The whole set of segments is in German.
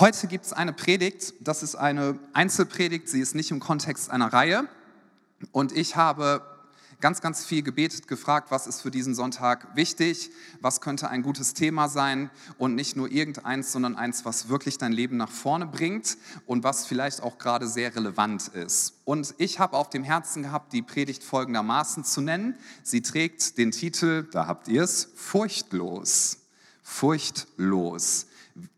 Heute gibt es eine Predigt, das ist eine Einzelpredigt, sie ist nicht im Kontext einer Reihe. Und ich habe ganz, ganz viel gebetet, gefragt, was ist für diesen Sonntag wichtig, was könnte ein gutes Thema sein und nicht nur irgendeins, sondern eins, was wirklich dein Leben nach vorne bringt und was vielleicht auch gerade sehr relevant ist. Und ich habe auf dem Herzen gehabt, die Predigt folgendermaßen zu nennen. Sie trägt den Titel, da habt ihr es, Furchtlos. Furchtlos.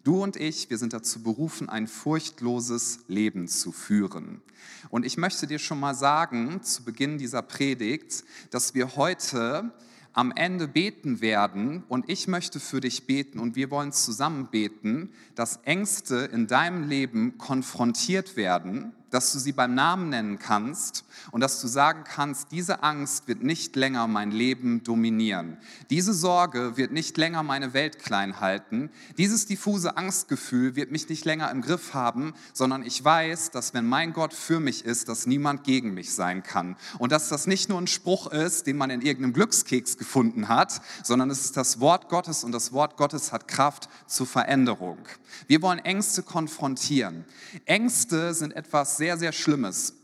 Du und ich, wir sind dazu berufen, ein furchtloses Leben zu führen. Und ich möchte dir schon mal sagen, zu Beginn dieser Predigt, dass wir heute am Ende beten werden. Und ich möchte für dich beten. Und wir wollen zusammen beten, dass Ängste in deinem Leben konfrontiert werden dass du sie beim Namen nennen kannst und dass du sagen kannst, diese Angst wird nicht länger mein Leben dominieren. Diese Sorge wird nicht länger meine Welt klein halten. Dieses diffuse Angstgefühl wird mich nicht länger im Griff haben, sondern ich weiß, dass wenn mein Gott für mich ist, dass niemand gegen mich sein kann. Und dass das nicht nur ein Spruch ist, den man in irgendeinem Glückskeks gefunden hat, sondern es ist das Wort Gottes und das Wort Gottes hat Kraft zur Veränderung. Wir wollen Ängste konfrontieren. Ängste sind etwas sehr, sehr Schlimmes.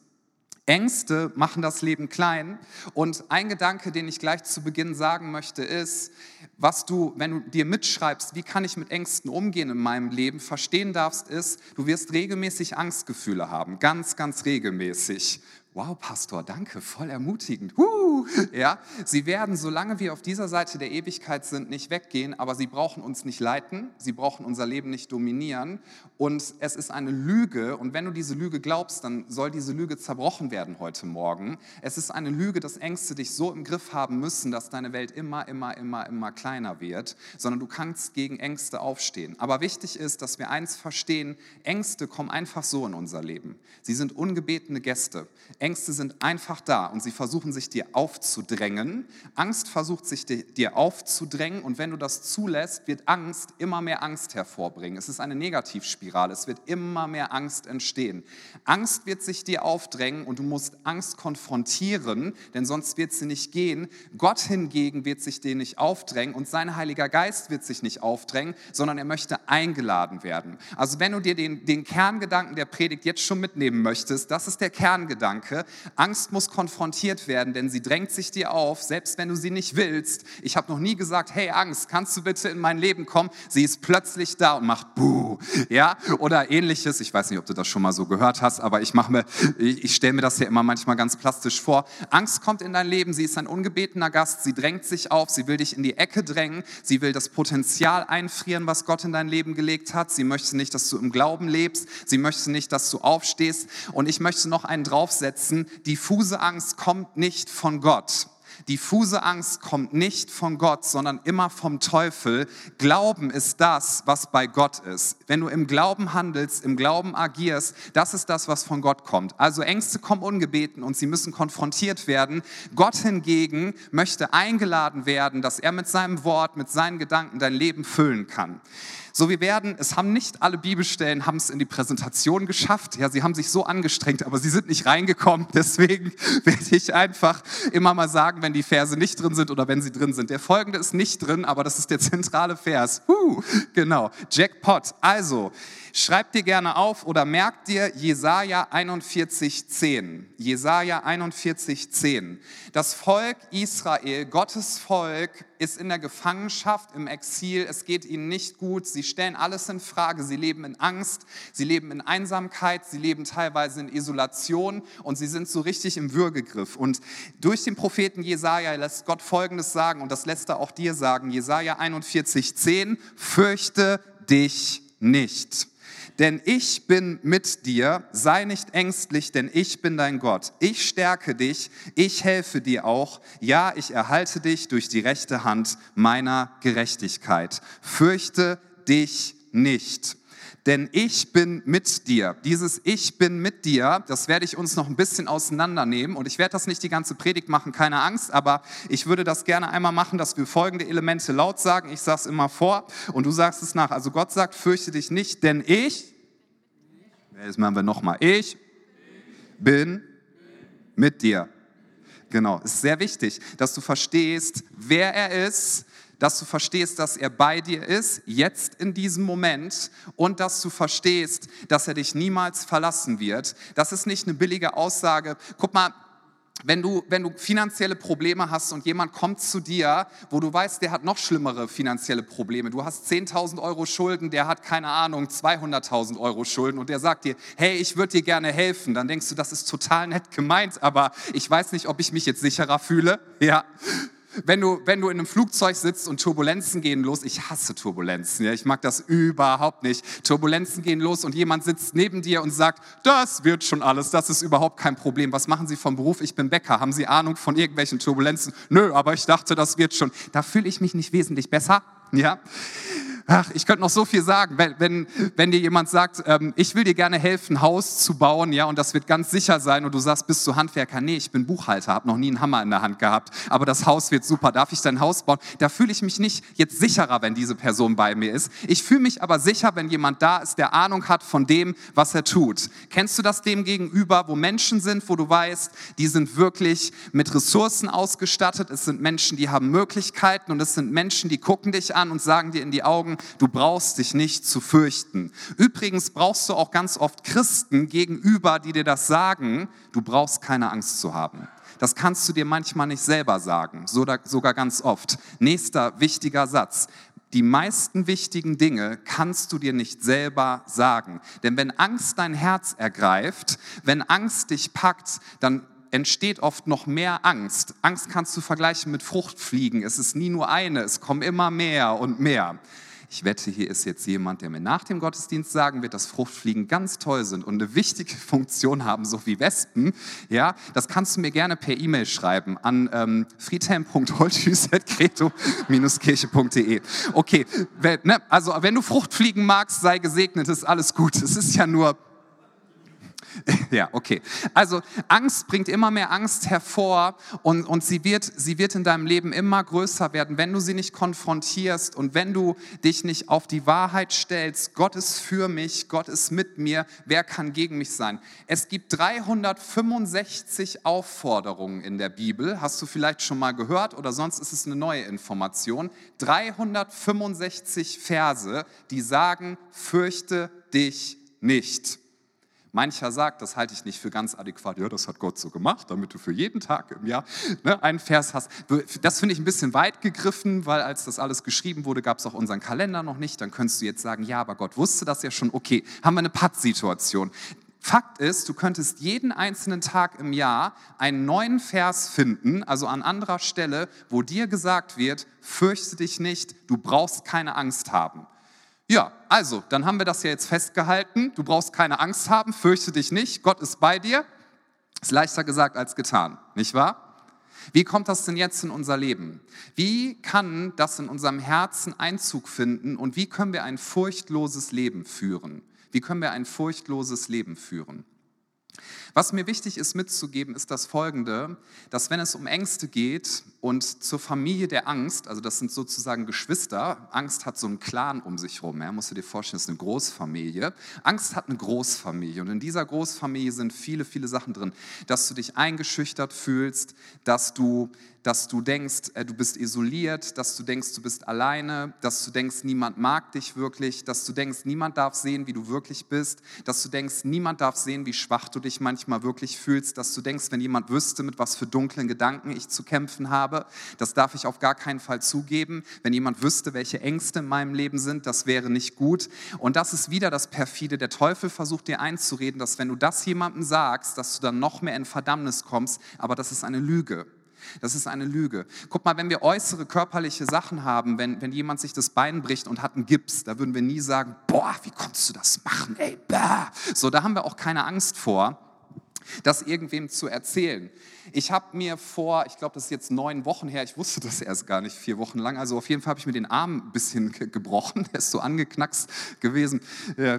Ängste machen das Leben klein. Und ein Gedanke, den ich gleich zu Beginn sagen möchte, ist, was du, wenn du dir mitschreibst, wie kann ich mit Ängsten umgehen in meinem Leben, verstehen darfst, ist, du wirst regelmäßig Angstgefühle haben. Ganz, ganz regelmäßig. Wow, Pastor, danke, voll ermutigend. Huh. Ja, sie werden, solange wir auf dieser Seite der Ewigkeit sind, nicht weggehen, aber sie brauchen uns nicht leiten, sie brauchen unser Leben nicht dominieren. Und es ist eine Lüge, und wenn du diese Lüge glaubst, dann soll diese Lüge zerbrochen werden heute Morgen. Es ist eine Lüge, dass Ängste dich so im Griff haben müssen, dass deine Welt immer, immer, immer, immer kleiner wird, sondern du kannst gegen Ängste aufstehen. Aber wichtig ist, dass wir eins verstehen, Ängste kommen einfach so in unser Leben. Sie sind ungebetene Gäste. Ängste sind einfach da und sie versuchen sich dir aufzudrängen. Angst versucht sich dir aufzudrängen und wenn du das zulässt, wird Angst immer mehr Angst hervorbringen. Es ist eine Negativspirale, es wird immer mehr Angst entstehen. Angst wird sich dir aufdrängen und du musst Angst konfrontieren, denn sonst wird sie nicht gehen. Gott hingegen wird sich dir nicht aufdrängen und sein Heiliger Geist wird sich nicht aufdrängen, sondern er möchte eingeladen werden. Also wenn du dir den, den Kerngedanken der Predigt jetzt schon mitnehmen möchtest, das ist der Kerngedanke, Gedanke. Angst muss konfrontiert werden, denn sie drängt sich dir auf, selbst wenn du sie nicht willst. Ich habe noch nie gesagt, hey Angst, kannst du bitte in mein Leben kommen? Sie ist plötzlich da und macht Buh, ja, oder ähnliches. Ich weiß nicht, ob du das schon mal so gehört hast, aber ich mache mir, ich, ich stelle mir das ja immer manchmal ganz plastisch vor. Angst kommt in dein Leben, sie ist ein ungebetener Gast, sie drängt sich auf, sie will dich in die Ecke drängen, sie will das Potenzial einfrieren, was Gott in dein Leben gelegt hat. Sie möchte nicht, dass du im Glauben lebst, sie möchte nicht, dass du aufstehst und ich möchte noch einen draufsetzen setzen, diffuse Angst kommt nicht von Gott. Diffuse Angst kommt nicht von Gott, sondern immer vom Teufel. Glauben ist das, was bei Gott ist. Wenn du im Glauben handelst, im Glauben agierst, das ist das, was von Gott kommt. Also Ängste kommen ungebeten und sie müssen konfrontiert werden. Gott hingegen möchte eingeladen werden, dass er mit seinem Wort, mit seinen Gedanken dein Leben füllen kann. So, wir werden, es haben nicht alle Bibelstellen haben es in die Präsentation geschafft. Ja, sie haben sich so angestrengt, aber sie sind nicht reingekommen. Deswegen werde ich einfach immer mal sagen, wenn die Verse nicht drin sind oder wenn sie drin sind. Der folgende ist nicht drin, aber das ist der zentrale Vers. Huh, genau, Jackpot. Also, Schreib dir gerne auf oder merk dir Jesaja 41,10. Jesaja 41,10. Das Volk Israel, Gottes Volk, ist in der Gefangenschaft, im Exil. Es geht ihnen nicht gut. Sie stellen alles in Frage. Sie leben in Angst. Sie leben in Einsamkeit. Sie leben teilweise in Isolation und sie sind so richtig im Würgegriff. Und durch den Propheten Jesaja lässt Gott Folgendes sagen und das lässt er auch dir sagen. Jesaja 41,10. Fürchte dich nicht denn ich bin mit dir, sei nicht ängstlich, denn ich bin dein Gott. Ich stärke dich, ich helfe dir auch, ja, ich erhalte dich durch die rechte Hand meiner Gerechtigkeit. Fürchte dich nicht denn ich bin mit dir. Dieses Ich bin mit dir, das werde ich uns noch ein bisschen auseinandernehmen und ich werde das nicht die ganze Predigt machen, keine Angst, aber ich würde das gerne einmal machen, dass wir folgende Elemente laut sagen. Ich sage es immer vor und du sagst es nach. Also Gott sagt, fürchte dich nicht, denn ich, das machen wir nochmal, ich bin mit dir. Genau, ist sehr wichtig, dass du verstehst, wer er ist, dass du verstehst, dass er bei dir ist, jetzt in diesem Moment, und dass du verstehst, dass er dich niemals verlassen wird. Das ist nicht eine billige Aussage. Guck mal, wenn du, wenn du finanzielle Probleme hast und jemand kommt zu dir, wo du weißt, der hat noch schlimmere finanzielle Probleme. Du hast 10.000 Euro Schulden, der hat keine Ahnung, 200.000 Euro Schulden und der sagt dir, hey, ich würde dir gerne helfen. Dann denkst du, das ist total nett gemeint, aber ich weiß nicht, ob ich mich jetzt sicherer fühle. Ja, wenn du, wenn du in einem Flugzeug sitzt und Turbulenzen gehen los, ich hasse Turbulenzen, ja, ich mag das überhaupt nicht. Turbulenzen gehen los und jemand sitzt neben dir und sagt, das wird schon alles, das ist überhaupt kein Problem. Was machen Sie vom Beruf? Ich bin Bäcker. Haben Sie Ahnung von irgendwelchen Turbulenzen? Nö, aber ich dachte, das wird schon. Da fühle ich mich nicht wesentlich besser. Ja, Ach, ich könnte noch so viel sagen, wenn, wenn, wenn dir jemand sagt, ähm, ich will dir gerne helfen, ein Haus zu bauen, ja, und das wird ganz sicher sein, und du sagst, bist du Handwerker? Nee, ich bin Buchhalter, habe noch nie einen Hammer in der Hand gehabt, aber das Haus wird super, darf ich dein Haus bauen? Da fühle ich mich nicht jetzt sicherer, wenn diese Person bei mir ist. Ich fühle mich aber sicher, wenn jemand da ist, der Ahnung hat von dem, was er tut. Kennst du das dem gegenüber, wo Menschen sind, wo du weißt, die sind wirklich mit Ressourcen ausgestattet, es sind Menschen, die haben Möglichkeiten und es sind Menschen, die gucken dich an und sagen dir in die Augen, du brauchst dich nicht zu fürchten. Übrigens brauchst du auch ganz oft Christen gegenüber, die dir das sagen, du brauchst keine Angst zu haben. Das kannst du dir manchmal nicht selber sagen, sogar ganz oft. Nächster wichtiger Satz. Die meisten wichtigen Dinge kannst du dir nicht selber sagen. Denn wenn Angst dein Herz ergreift, wenn Angst dich packt, dann entsteht oft noch mehr Angst. Angst kannst du vergleichen mit Fruchtfliegen. Es ist nie nur eine, es kommen immer mehr und mehr. Ich wette, hier ist jetzt jemand, der mir nach dem Gottesdienst sagen wird, dass Fruchtfliegen ganz toll sind und eine wichtige Funktion haben, so wie Wespen. Ja, das kannst du mir gerne per E-Mail schreiben an ähm, friedhelm.holthüs.creto-kirche.de. Okay, ne, also wenn du Fruchtfliegen magst, sei gesegnet, ist alles gut. Es ist ja nur Ja, okay. Also Angst bringt immer mehr Angst hervor und, und sie, wird, sie wird in deinem Leben immer größer werden, wenn du sie nicht konfrontierst und wenn du dich nicht auf die Wahrheit stellst, Gott ist für mich, Gott ist mit mir, wer kann gegen mich sein? Es gibt 365 Aufforderungen in der Bibel, hast du vielleicht schon mal gehört oder sonst ist es eine neue Information. 365 Verse, die sagen, fürchte dich nicht. Mancher sagt, das halte ich nicht für ganz adäquat. Ja, das hat Gott so gemacht, damit du für jeden Tag im Jahr ne, einen Vers hast. Das finde ich ein bisschen weit gegriffen, weil als das alles geschrieben wurde, gab es auch unseren Kalender noch nicht. Dann könntest du jetzt sagen, ja, aber Gott wusste das ja schon. Okay, haben wir eine Pattsituation. Fakt ist, du könntest jeden einzelnen Tag im Jahr einen neuen Vers finden, also an anderer Stelle, wo dir gesagt wird, fürchte dich nicht, du brauchst keine Angst haben. Ja, also, dann haben wir das ja jetzt festgehalten. Du brauchst keine Angst haben, fürchte dich nicht, Gott ist bei dir. Ist leichter gesagt als getan, nicht wahr? Wie kommt das denn jetzt in unser Leben? Wie kann das in unserem Herzen Einzug finden und wie können wir ein furchtloses Leben führen? Wie können wir ein furchtloses Leben führen? Was mir wichtig ist mitzugeben, ist das Folgende, dass wenn es um Ängste geht und zur Familie der Angst, also das sind sozusagen Geschwister, Angst hat so einen Clan um sich herum, ja, musst du dir vorstellen, das ist eine Großfamilie. Angst hat eine Großfamilie und in dieser Großfamilie sind viele, viele Sachen drin, dass du dich eingeschüchtert fühlst, dass du dass du denkst, äh, du bist isoliert, dass du denkst, du bist alleine, dass du denkst, niemand mag dich wirklich, dass du denkst, niemand darf sehen, wie du wirklich bist, dass du denkst, niemand darf sehen, wie schwach du dich manchmal wirklich fühlst, dass du denkst, wenn jemand wüsste, mit was für dunklen Gedanken ich zu kämpfen habe, das darf ich auf gar keinen Fall zugeben. Wenn jemand wüsste, welche Ängste in meinem Leben sind, das wäre nicht gut. Und das ist wieder das perfide. Der Teufel versucht dir einzureden, dass wenn du das jemandem sagst, dass du dann noch mehr in Verdammnis kommst, aber das ist eine Lüge. Das ist eine Lüge. Guck mal, wenn wir äußere körperliche Sachen haben, wenn, wenn jemand sich das Bein bricht und hat einen Gips, da würden wir nie sagen, boah, wie konntest du das machen, ey, bah. So, da haben wir auch keine Angst vor, das irgendwem zu erzählen. Ich habe mir vor, ich glaube, das ist jetzt neun Wochen her, ich wusste das erst gar nicht, vier Wochen lang, also auf jeden Fall habe ich mir den Arm ein bisschen gebrochen, der ist so angeknackst gewesen,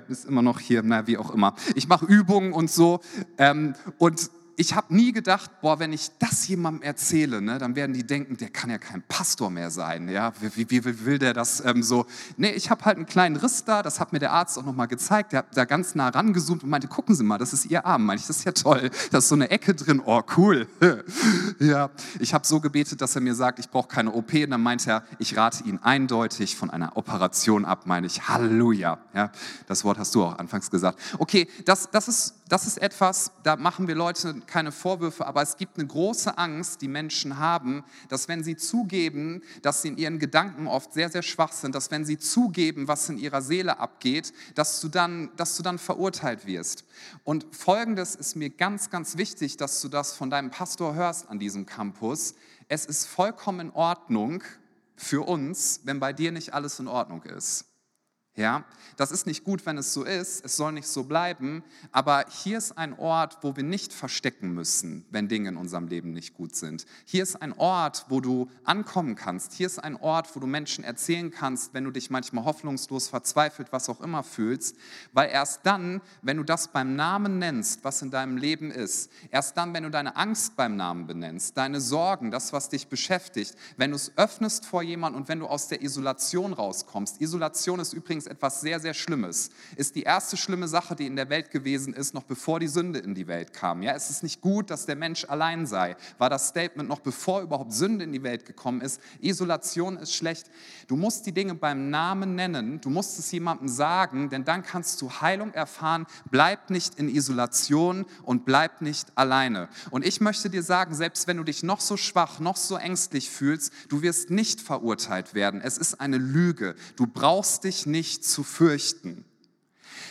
ist immer noch hier, na, wie auch immer. Ich mache Übungen und so ähm, und ich habe nie gedacht, boah, wenn ich das jemandem erzähle, ne, dann werden die denken, der kann ja kein Pastor mehr sein. Ja? Wie, wie, wie will der das ähm, so? Nee, ich habe halt einen kleinen Riss da, das hat mir der Arzt auch nochmal gezeigt. Der hat da ganz nah rangezoomt und meinte, gucken Sie mal, das ist Ihr Arm. Meinte ich, das ist ja toll, da ist so eine Ecke drin, oh cool. ja, ich habe so gebetet, dass er mir sagt, ich brauche keine OP. Und dann meinte er, ich rate Ihnen eindeutig von einer Operation ab, meine ich. Halleluja. Ja, das Wort hast du auch anfangs gesagt. Okay, das, das, ist, das ist etwas, da machen wir Leute keine Vorwürfe, aber es gibt eine große Angst, die Menschen haben, dass wenn sie zugeben, dass sie in ihren Gedanken oft sehr, sehr schwach sind, dass wenn sie zugeben, was in ihrer Seele abgeht, dass du dann, dass du dann verurteilt wirst. Und Folgendes ist mir ganz, ganz wichtig, dass du das von deinem Pastor hörst an diesem Campus. Es ist vollkommen in Ordnung für uns, wenn bei dir nicht alles in Ordnung ist. Ja, das ist nicht gut, wenn es so ist. Es soll nicht so bleiben. Aber hier ist ein Ort, wo wir nicht verstecken müssen, wenn Dinge in unserem Leben nicht gut sind. Hier ist ein Ort, wo du ankommen kannst. Hier ist ein Ort, wo du Menschen erzählen kannst, wenn du dich manchmal hoffnungslos, verzweifelt, was auch immer fühlst. Weil erst dann, wenn du das beim Namen nennst, was in deinem Leben ist, erst dann, wenn du deine Angst beim Namen benennst, deine Sorgen, das, was dich beschäftigt, wenn du es öffnest vor jemandem und wenn du aus der Isolation rauskommst. Isolation ist übrigens etwas sehr, sehr Schlimmes. Ist die erste schlimme Sache, die in der Welt gewesen ist, noch bevor die Sünde in die Welt kam. Ja, es ist nicht gut, dass der Mensch allein sei. War das Statement noch bevor überhaupt Sünde in die Welt gekommen ist. Isolation ist schlecht. Du musst die Dinge beim Namen nennen. Du musst es jemandem sagen, denn dann kannst du Heilung erfahren. Bleib nicht in Isolation und bleib nicht alleine. Und ich möchte dir sagen, selbst wenn du dich noch so schwach, noch so ängstlich fühlst, du wirst nicht verurteilt werden. Es ist eine Lüge. Du brauchst dich nicht nicht zu fürchten.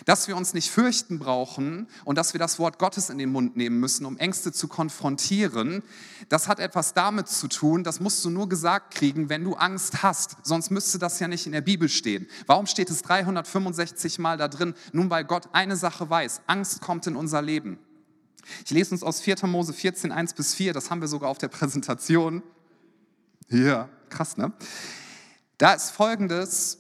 Dass wir uns nicht fürchten brauchen und dass wir das Wort Gottes in den Mund nehmen müssen, um Ängste zu konfrontieren, das hat etwas damit zu tun, das musst du nur gesagt kriegen, wenn du Angst hast. Sonst müsste das ja nicht in der Bibel stehen. Warum steht es 365 Mal da drin? Nun, weil Gott eine Sache weiß. Angst kommt in unser Leben. Ich lese uns aus 4. Mose 14, 1 bis 4, das haben wir sogar auf der Präsentation. Ja, krass, ne? Da ist folgendes,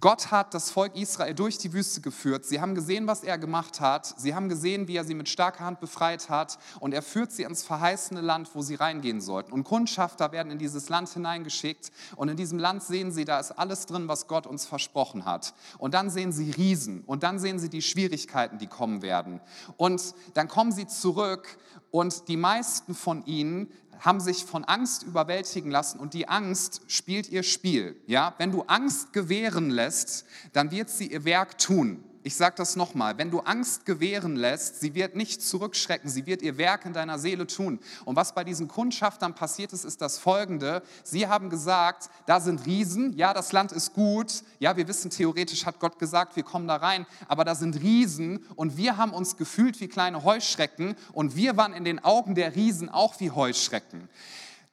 Gott hat das Volk Israel durch die Wüste geführt. Sie haben gesehen, was er gemacht hat. Sie haben gesehen, wie er sie mit starker Hand befreit hat. Und er führt sie ins verheißene Land, wo sie reingehen sollten. Und Kundschafter werden in dieses Land hineingeschickt. Und in diesem Land sehen sie, da ist alles drin, was Gott uns versprochen hat. Und dann sehen sie Riesen. Und dann sehen sie die Schwierigkeiten, die kommen werden. Und dann kommen sie zurück. Und die meisten von ihnen haben sich von Angst überwältigen lassen und die Angst spielt ihr Spiel. Ja? Wenn du Angst gewähren lässt, dann wird sie ihr Werk tun. Ich sage das nochmal, wenn du Angst gewähren lässt, sie wird nicht zurückschrecken, sie wird ihr Werk in deiner Seele tun. Und was bei diesen Kundschaftern passiert ist, ist das Folgende. Sie haben gesagt, da sind Riesen, ja, das Land ist gut, ja, wir wissen, theoretisch hat Gott gesagt, wir kommen da rein, aber da sind Riesen und wir haben uns gefühlt wie kleine Heuschrecken und wir waren in den Augen der Riesen auch wie Heuschrecken.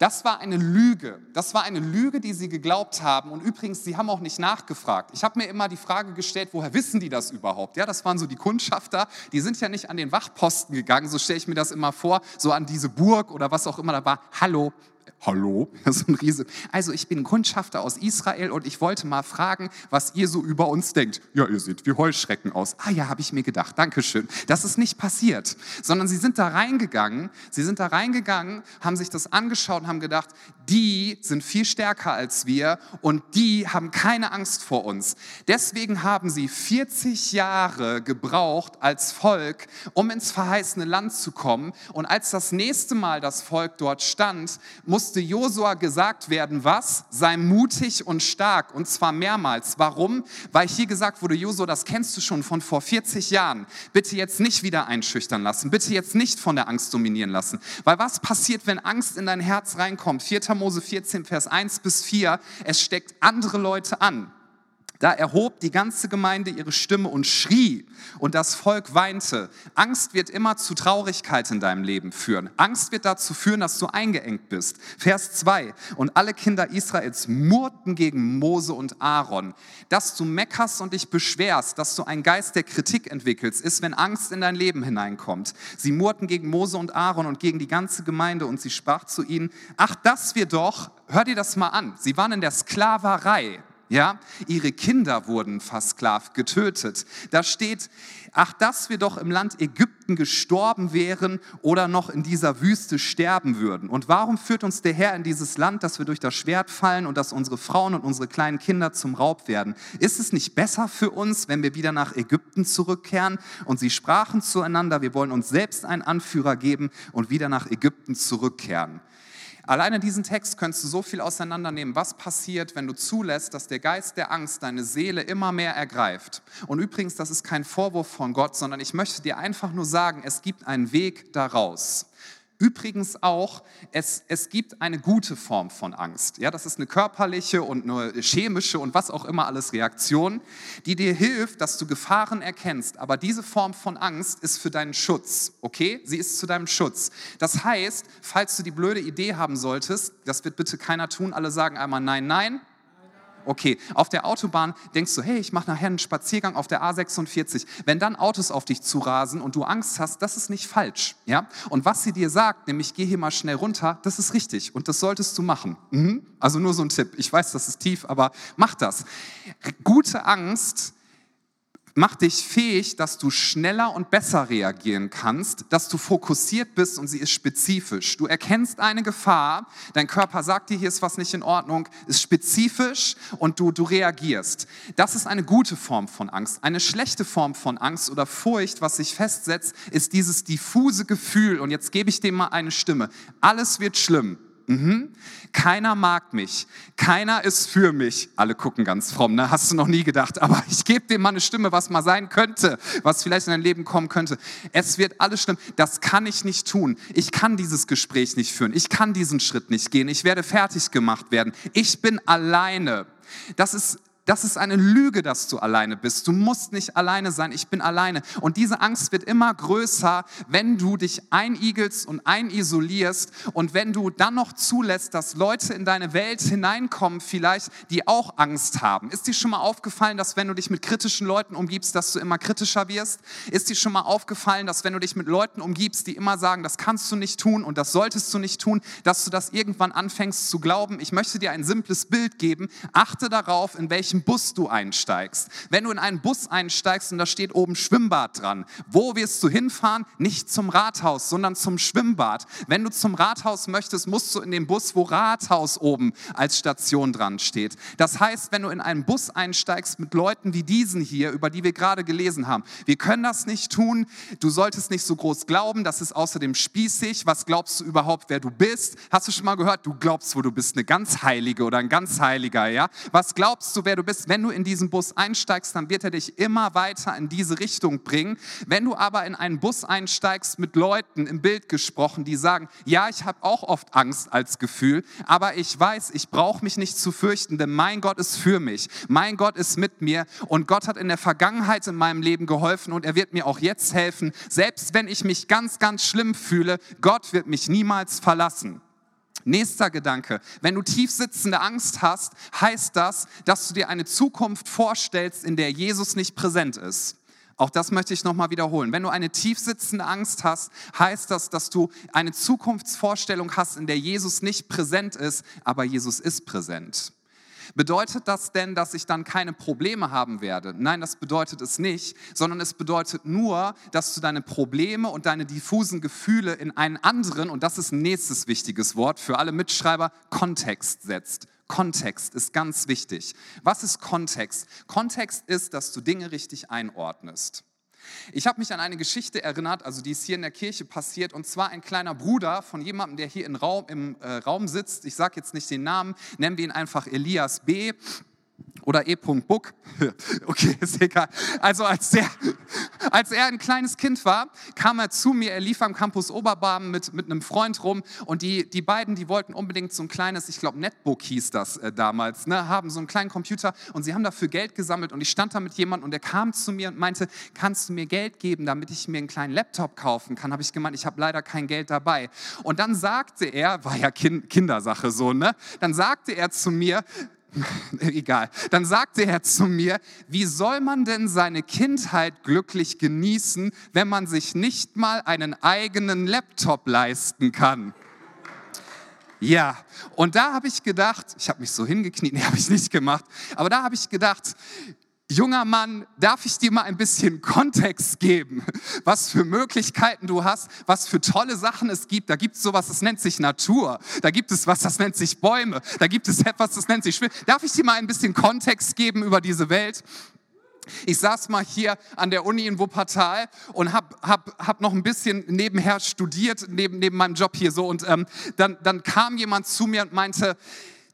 Das war eine Lüge. Das war eine Lüge, die sie geglaubt haben. Und übrigens, sie haben auch nicht nachgefragt. Ich habe mir immer die Frage gestellt, woher wissen die das überhaupt? Ja, das waren so die Kundschafter. Die sind ja nicht an den Wachposten gegangen, so stelle ich mir das immer vor, so an diese Burg oder was auch immer da war. Hallo, Hallo, so ein Riese. Also ich bin Kundschafter aus Israel und ich wollte mal fragen, was ihr so über uns denkt. Ja, ihr seht wie Heuschrecken aus. Ah ja, habe ich mir gedacht. Dankeschön. Das ist nicht passiert, sondern sie sind da reingegangen. Sie sind da reingegangen, haben sich das angeschaut und haben gedacht, die sind viel stärker als wir und die haben keine Angst vor uns. Deswegen haben sie 40 Jahre gebraucht als Volk, um ins verheißene Land zu kommen. Und als das nächste Mal das Volk dort stand, musste musste Josua gesagt werden, was? Sei mutig und stark. Und zwar mehrmals. Warum? Weil hier gesagt wurde, Josua, das kennst du schon von vor 40 Jahren. Bitte jetzt nicht wieder einschüchtern lassen. Bitte jetzt nicht von der Angst dominieren lassen. Weil was passiert, wenn Angst in dein Herz reinkommt? 4. Mose 14, Vers 1 bis 4. Es steckt andere Leute an. Da erhob die ganze Gemeinde ihre Stimme und schrie und das Volk weinte. Angst wird immer zu Traurigkeit in deinem Leben führen. Angst wird dazu führen, dass du eingeengt bist. Vers 2. Und alle Kinder Israels murrten gegen Mose und Aaron. Dass du meckerst und dich beschwerst, dass du einen Geist der Kritik entwickelst, ist, wenn Angst in dein Leben hineinkommt. Sie murrten gegen Mose und Aaron und gegen die ganze Gemeinde und sie sprach zu ihnen, ach, dass wir doch, hör dir das mal an, sie waren in der Sklaverei Ja, ihre Kinder wurden versklavt, getötet. Da steht, ach, dass wir doch im Land Ägypten gestorben wären oder noch in dieser Wüste sterben würden. Und warum führt uns der Herr in dieses Land, dass wir durch das Schwert fallen und dass unsere Frauen und unsere kleinen Kinder zum Raub werden? Ist es nicht besser für uns, wenn wir wieder nach Ägypten zurückkehren? Und sie sprachen zueinander, wir wollen uns selbst einen Anführer geben und wieder nach Ägypten zurückkehren. Alleine diesen Text könntest du so viel auseinandernehmen, was passiert, wenn du zulässt, dass der Geist der Angst deine Seele immer mehr ergreift. Und übrigens, das ist kein Vorwurf von Gott, sondern ich möchte dir einfach nur sagen, es gibt einen Weg daraus. Übrigens auch, es, es gibt eine gute Form von Angst. Ja, das ist eine körperliche und eine chemische und was auch immer alles Reaktion, die dir hilft, dass du Gefahren erkennst. Aber diese Form von Angst ist für deinen Schutz, okay? Sie ist zu deinem Schutz. Das heißt, falls du die blöde Idee haben solltest, das wird bitte keiner tun, alle sagen einmal nein, nein, Okay, auf der Autobahn denkst du, hey, ich mache nachher einen Spaziergang auf der A46. Wenn dann Autos auf dich zurasen und du Angst hast, das ist nicht falsch. Ja? Und was sie dir sagt, nämlich geh hier mal schnell runter, das ist richtig und das solltest du machen. Mhm. Also nur so ein Tipp. Ich weiß, das ist tief, aber mach das. Gute Angst macht dich fähig, dass du schneller und besser reagieren kannst, dass du fokussiert bist und sie ist spezifisch. Du erkennst eine Gefahr, dein Körper sagt dir, hier ist was nicht in Ordnung, ist spezifisch und du, du reagierst. Das ist eine gute Form von Angst. Eine schlechte Form von Angst oder Furcht, was sich festsetzt, ist dieses diffuse Gefühl, und jetzt gebe ich dem mal eine Stimme, alles wird schlimm. Mhm. Keiner mag mich, keiner ist für mich. Alle gucken ganz fromm, ne? hast du noch nie gedacht, aber ich gebe dem mal eine Stimme, was mal sein könnte, was vielleicht in dein Leben kommen könnte. Es wird alles schlimm, das kann ich nicht tun. Ich kann dieses Gespräch nicht führen, ich kann diesen Schritt nicht gehen, ich werde fertig gemacht werden. Ich bin alleine. Das ist das ist eine Lüge, dass du alleine bist. Du musst nicht alleine sein. Ich bin alleine. Und diese Angst wird immer größer, wenn du dich einigelst und einisolierst und wenn du dann noch zulässt, dass Leute in deine Welt hineinkommen, vielleicht, die auch Angst haben. Ist dir schon mal aufgefallen, dass wenn du dich mit kritischen Leuten umgibst, dass du immer kritischer wirst? Ist dir schon mal aufgefallen, dass wenn du dich mit Leuten umgibst, die immer sagen, das kannst du nicht tun und das solltest du nicht tun, dass du das irgendwann anfängst zu glauben? Ich möchte dir ein simples Bild geben. Achte darauf, in welchem Bus du einsteigst. Wenn du in einen Bus einsteigst und da steht oben Schwimmbad dran, wo wirst du hinfahren? Nicht zum Rathaus, sondern zum Schwimmbad. Wenn du zum Rathaus möchtest, musst du in den Bus, wo Rathaus oben als Station dran steht. Das heißt, wenn du in einen Bus einsteigst mit Leuten wie diesen hier, über die wir gerade gelesen haben, wir können das nicht tun. Du solltest nicht so groß glauben, das ist außerdem spießig. Was glaubst du überhaupt, wer du bist? Hast du schon mal gehört, du glaubst, wo du bist, eine ganz Heilige oder ein ganz Heiliger, ja? Was glaubst du, wer du du bist, wenn du in diesen Bus einsteigst, dann wird er dich immer weiter in diese Richtung bringen. Wenn du aber in einen Bus einsteigst mit Leuten, im Bild gesprochen, die sagen, ja, ich habe auch oft Angst als Gefühl, aber ich weiß, ich brauche mich nicht zu fürchten, denn mein Gott ist für mich. Mein Gott ist mit mir und Gott hat in der Vergangenheit in meinem Leben geholfen und er wird mir auch jetzt helfen. Selbst wenn ich mich ganz, ganz schlimm fühle, Gott wird mich niemals verlassen. Nächster Gedanke. Wenn du tiefsitzende Angst hast, heißt das, dass du dir eine Zukunft vorstellst, in der Jesus nicht präsent ist. Auch das möchte ich nochmal wiederholen. Wenn du eine tiefsitzende Angst hast, heißt das, dass du eine Zukunftsvorstellung hast, in der Jesus nicht präsent ist, aber Jesus ist präsent. Bedeutet das denn, dass ich dann keine Probleme haben werde? Nein, das bedeutet es nicht, sondern es bedeutet nur, dass du deine Probleme und deine diffusen Gefühle in einen anderen, und das ist ein nächstes wichtiges Wort für alle Mitschreiber, Kontext setzt. Kontext ist ganz wichtig. Was ist Kontext? Kontext ist, dass du Dinge richtig einordnest. Ich habe mich an eine Geschichte erinnert, also die ist hier in der Kirche passiert, und zwar ein kleiner Bruder von jemandem, der hier im Raum, im, äh, Raum sitzt. Ich sage jetzt nicht den Namen, nennen wir ihn einfach Elias B oder E.Book. Okay, ist egal. Also als, der, als er ein kleines Kind war, kam er zu mir, er lief am Campus Oberbarmen mit, mit einem Freund rum und die, die beiden, die wollten unbedingt so ein kleines, ich glaube Netbook hieß das äh, damals, ne, haben so einen kleinen Computer und sie haben dafür Geld gesammelt und ich stand da mit jemandem und der kam zu mir und meinte, kannst du mir Geld geben, damit ich mir einen kleinen Laptop kaufen kann? Habe ich gemeint, ich habe leider kein Geld dabei. Und dann sagte er, war ja kind, Kindersache so, ne? Dann sagte er zu mir, egal. Dann sagte er zu mir, wie soll man denn seine Kindheit glücklich genießen, wenn man sich nicht mal einen eigenen Laptop leisten kann? Ja, und da habe ich gedacht, ich habe mich so hingekniet, nee, habe ich nicht gemacht, aber da habe ich gedacht, junger Mann, darf ich dir mal ein bisschen Kontext geben, was für Möglichkeiten du hast, was für tolle Sachen es gibt. Da gibt es sowas, das nennt sich Natur. Da gibt es was, das nennt sich Bäume. Da gibt es etwas, das nennt sich Schwimmen. Darf ich dir mal ein bisschen Kontext geben über diese Welt? Ich saß mal hier an der Uni in Wuppertal und habe hab, hab noch ein bisschen nebenher studiert, neben, neben meinem Job hier so. Und ähm, dann, dann kam jemand zu mir und meinte,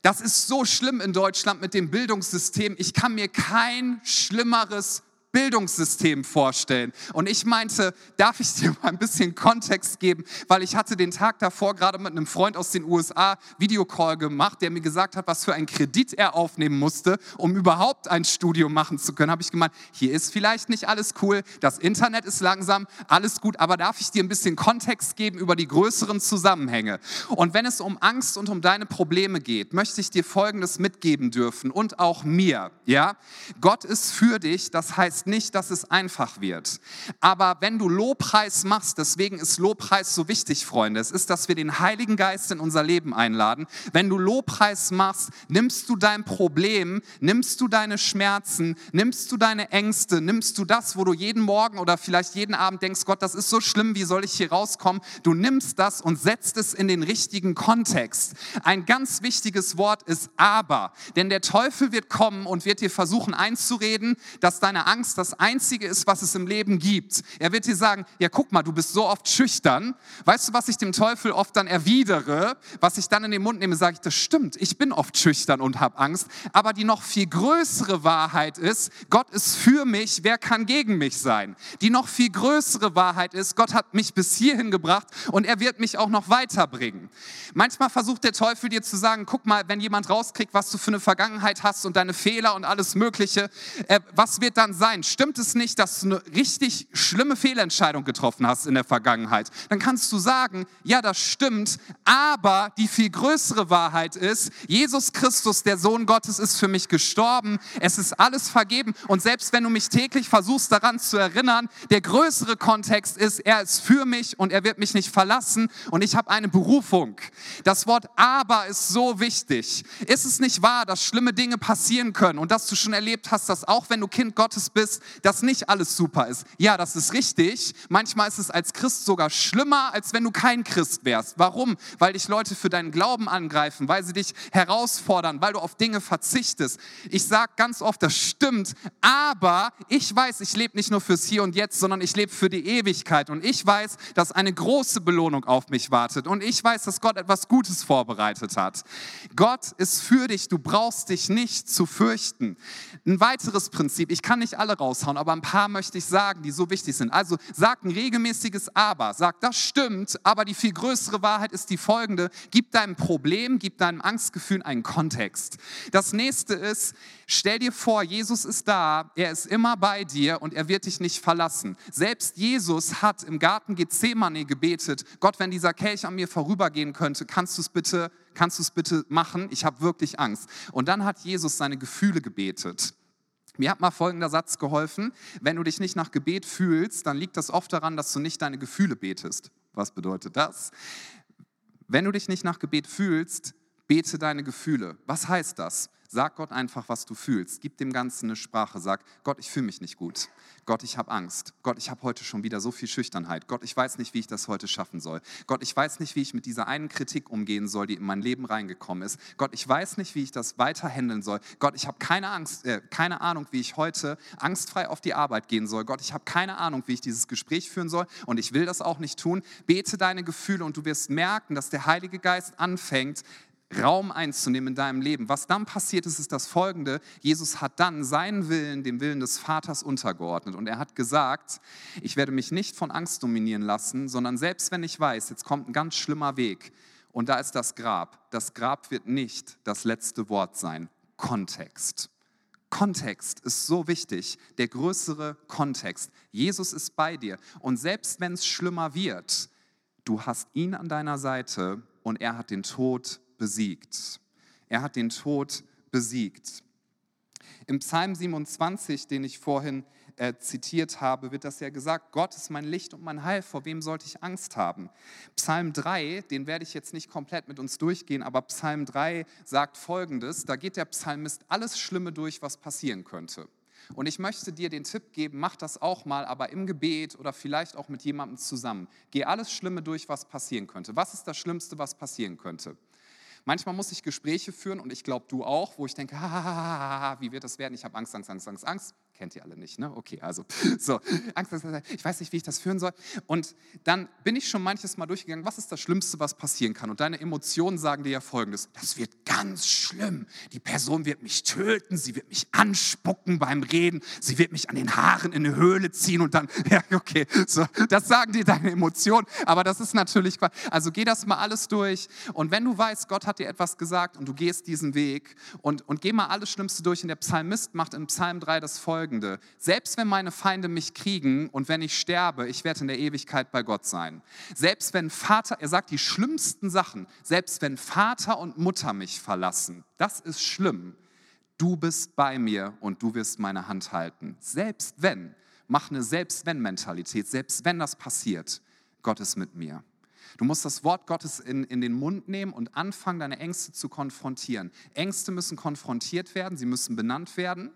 das ist so schlimm in Deutschland mit dem Bildungssystem. Ich kann mir kein schlimmeres Bildungssystem vorstellen. Und ich meinte, darf ich dir mal ein bisschen Kontext geben, weil ich hatte den Tag davor gerade mit einem Freund aus den USA Videocall gemacht, der mir gesagt hat, was für einen Kredit er aufnehmen musste, um überhaupt ein Studium machen zu können. Habe ich gemeint, hier ist vielleicht nicht alles cool, das Internet ist langsam, alles gut, aber darf ich dir ein bisschen Kontext geben über die größeren Zusammenhänge? Und wenn es um Angst und um deine Probleme geht, möchte ich dir Folgendes mitgeben dürfen und auch mir. Ja, Gott ist für dich. Das heißt nicht, dass es einfach wird. Aber wenn du Lobpreis machst, deswegen ist Lobpreis so wichtig, Freunde, es ist, dass wir den Heiligen Geist in unser Leben einladen. Wenn du Lobpreis machst, nimmst du dein Problem, nimmst du deine Schmerzen, nimmst du deine Ängste, nimmst du das, wo du jeden Morgen oder vielleicht jeden Abend denkst, Gott, das ist so schlimm, wie soll ich hier rauskommen? Du nimmst das und setzt es in den richtigen Kontext. Ein ganz wichtiges Wort ist aber, denn der Teufel wird kommen und wird dir versuchen einzureden, dass deine Angst das Einzige ist, was es im Leben gibt. Er wird dir sagen, ja guck mal, du bist so oft schüchtern. Weißt du, was ich dem Teufel oft dann erwidere, was ich dann in den Mund nehme, sage ich, das stimmt, ich bin oft schüchtern und habe Angst. Aber die noch viel größere Wahrheit ist, Gott ist für mich, wer kann gegen mich sein? Die noch viel größere Wahrheit ist, Gott hat mich bis hierhin gebracht und er wird mich auch noch weiterbringen. Manchmal versucht der Teufel dir zu sagen, guck mal, wenn jemand rauskriegt, was du für eine Vergangenheit hast und deine Fehler und alles Mögliche, äh, was wird dann sein? Stimmt es nicht, dass du eine richtig schlimme Fehlentscheidung getroffen hast in der Vergangenheit, dann kannst du sagen, ja, das stimmt, aber die viel größere Wahrheit ist, Jesus Christus, der Sohn Gottes, ist für mich gestorben, es ist alles vergeben und selbst wenn du mich täglich versuchst daran zu erinnern, der größere Kontext ist, er ist für mich und er wird mich nicht verlassen und ich habe eine Berufung. Das Wort aber ist so wichtig. Ist es nicht wahr, dass schlimme Dinge passieren können und dass du schon erlebt hast, dass auch wenn du Kind Gottes bist, ist, dass nicht alles super ist. Ja, das ist richtig. Manchmal ist es als Christ sogar schlimmer, als wenn du kein Christ wärst. Warum? Weil dich Leute für deinen Glauben angreifen, weil sie dich herausfordern, weil du auf Dinge verzichtest. Ich sage ganz oft, das stimmt, aber ich weiß, ich lebe nicht nur fürs Hier und Jetzt, sondern ich lebe für die Ewigkeit. Und ich weiß, dass eine große Belohnung auf mich wartet. Und ich weiß, dass Gott etwas Gutes vorbereitet hat. Gott ist für dich. Du brauchst dich nicht zu fürchten. Ein weiteres Prinzip, ich kann nicht alle raushauen, aber ein paar möchte ich sagen, die so wichtig sind. Also sag ein regelmäßiges Aber. Sag, das stimmt, aber die viel größere Wahrheit ist die folgende. Gib deinem Problem, gib deinem Angstgefühl einen Kontext. Das nächste ist, stell dir vor, Jesus ist da, er ist immer bei dir und er wird dich nicht verlassen. Selbst Jesus hat im Garten Gethsemane gebetet, Gott, wenn dieser Kelch an mir vorübergehen könnte, kannst du es bitte, kannst du es bitte machen? Ich habe wirklich Angst. Und dann hat Jesus seine Gefühle gebetet. Mir hat mal folgender Satz geholfen. Wenn du dich nicht nach Gebet fühlst, dann liegt das oft daran, dass du nicht deine Gefühle betest. Was bedeutet das? Wenn du dich nicht nach Gebet fühlst, bete deine Gefühle. Was heißt das? Sag Gott einfach, was du fühlst. Gib dem Ganzen eine Sprache. Sag, Gott, ich fühle mich nicht gut. Gott, ich habe Angst. Gott, ich habe heute schon wieder so viel Schüchternheit. Gott, ich weiß nicht, wie ich das heute schaffen soll. Gott, ich weiß nicht, wie ich mit dieser einen Kritik umgehen soll, die in mein Leben reingekommen ist. Gott, ich weiß nicht, wie ich das weiter handeln soll. Gott, ich habe keine Angst, äh, keine Ahnung, wie ich heute angstfrei auf die Arbeit gehen soll. Gott, ich habe keine Ahnung, wie ich dieses Gespräch führen soll und ich will das auch nicht tun. Bete deine Gefühle und du wirst merken, dass der Heilige Geist anfängt, Raum einzunehmen in deinem Leben. Was dann passiert ist, ist das folgende. Jesus hat dann seinen Willen dem Willen des Vaters untergeordnet. Und er hat gesagt, ich werde mich nicht von Angst dominieren lassen, sondern selbst wenn ich weiß, jetzt kommt ein ganz schlimmer Weg und da ist das Grab. Das Grab wird nicht das letzte Wort sein. Kontext. Kontext ist so wichtig, der größere Kontext. Jesus ist bei dir. Und selbst wenn es schlimmer wird, du hast ihn an deiner Seite und er hat den Tod besiegt. Er hat den Tod besiegt. Im Psalm 27, den ich vorhin äh, zitiert habe, wird das ja gesagt, Gott ist mein Licht und mein Heil, vor wem sollte ich Angst haben? Psalm 3, den werde ich jetzt nicht komplett mit uns durchgehen, aber Psalm 3 sagt folgendes, da geht der Psalmist alles Schlimme durch, was passieren könnte. Und ich möchte dir den Tipp geben, mach das auch mal, aber im Gebet oder vielleicht auch mit jemandem zusammen. Geh alles Schlimme durch, was passieren könnte. Was ist das Schlimmste, was passieren könnte? Manchmal muss ich Gespräche führen und ich glaube, du auch, wo ich denke, wie wird das werden? Ich habe Angst, Angst, Angst, Angst, Angst. Kennt ihr alle nicht, ne? Okay, also so, Angst, ich weiß nicht, wie ich das führen soll. Und dann bin ich schon manches Mal durchgegangen, was ist das Schlimmste, was passieren kann? Und deine Emotionen sagen dir ja folgendes, das wird ganz schlimm. Die Person wird mich töten, sie wird mich anspucken beim Reden, sie wird mich an den Haaren in eine Höhle ziehen und dann, ja, okay, so, das sagen dir deine Emotionen, aber das ist natürlich, also geh das mal alles durch und wenn du weißt, Gott hat dir etwas gesagt und du gehst diesen Weg und, und geh mal alles Schlimmste durch und der Psalmist macht in Psalm 3 das folgende, folgende. Selbst wenn meine Feinde mich kriegen und wenn ich sterbe, ich werde in der Ewigkeit bei Gott sein. Selbst wenn Vater, er sagt die schlimmsten Sachen, selbst wenn Vater und Mutter mich verlassen, das ist schlimm. Du bist bei mir und du wirst meine Hand halten. Selbst wenn, mach eine Selbst-wenn-Mentalität, selbst wenn das passiert, Gott ist mit mir. Du musst das Wort Gottes in, in den Mund nehmen und anfangen, deine Ängste zu konfrontieren. Ängste müssen konfrontiert werden, sie müssen benannt werden.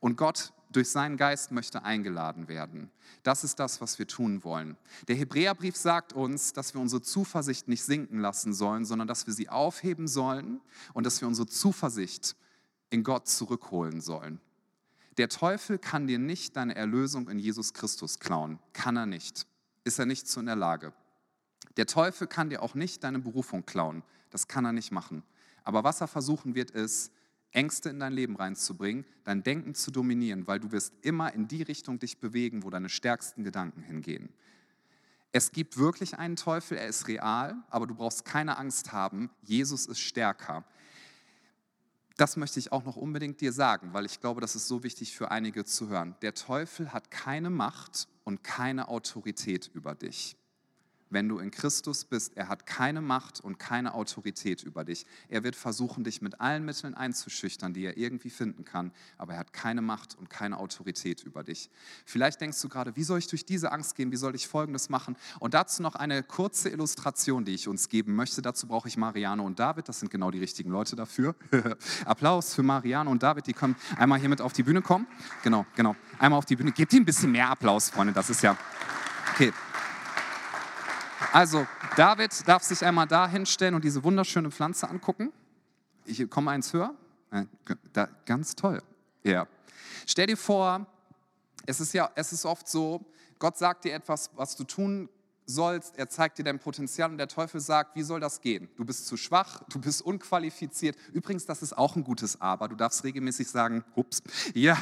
Und Gott durch seinen Geist möchte eingeladen werden. Das ist das, was wir tun wollen. Der Hebräerbrief sagt uns, dass wir unsere Zuversicht nicht sinken lassen sollen, sondern dass wir sie aufheben sollen und dass wir unsere Zuversicht in Gott zurückholen sollen. Der Teufel kann dir nicht deine Erlösung in Jesus Christus klauen. Kann er nicht. Ist er nicht zu in der Lage. Der Teufel kann dir auch nicht deine Berufung klauen. Das kann er nicht machen. Aber was er versuchen wird, ist, Ängste in dein Leben reinzubringen, dein Denken zu dominieren, weil du wirst immer in die Richtung dich bewegen, wo deine stärksten Gedanken hingehen. Es gibt wirklich einen Teufel, er ist real, aber du brauchst keine Angst haben, Jesus ist stärker. Das möchte ich auch noch unbedingt dir sagen, weil ich glaube, das ist so wichtig für einige zu hören. Der Teufel hat keine Macht und keine Autorität über dich wenn du in Christus bist. Er hat keine Macht und keine Autorität über dich. Er wird versuchen, dich mit allen Mitteln einzuschüchtern, die er irgendwie finden kann, aber er hat keine Macht und keine Autorität über dich. Vielleicht denkst du gerade, wie soll ich durch diese Angst gehen? Wie soll ich Folgendes machen? Und dazu noch eine kurze Illustration, die ich uns geben möchte. Dazu brauche ich Mariano und David. Das sind genau die richtigen Leute dafür. Applaus für Mariano und David. Die können einmal hier mit auf die Bühne kommen. Genau, genau. Einmal auf die Bühne. Gebt ihnen ein bisschen mehr Applaus, Freunde. Das ist ja... Okay. Also, David darf sich einmal da hinstellen und diese wunderschöne Pflanze angucken. Ich komme eins höher. Da, ganz toll. Ja. Stell dir vor, es ist ja, es ist oft so, Gott sagt dir etwas, was du tun sollst, er zeigt dir dein Potenzial und der Teufel sagt, wie soll das gehen? Du bist zu schwach, du bist unqualifiziert. Übrigens, das ist auch ein gutes Aber. Du darfst regelmäßig sagen, ups, ja,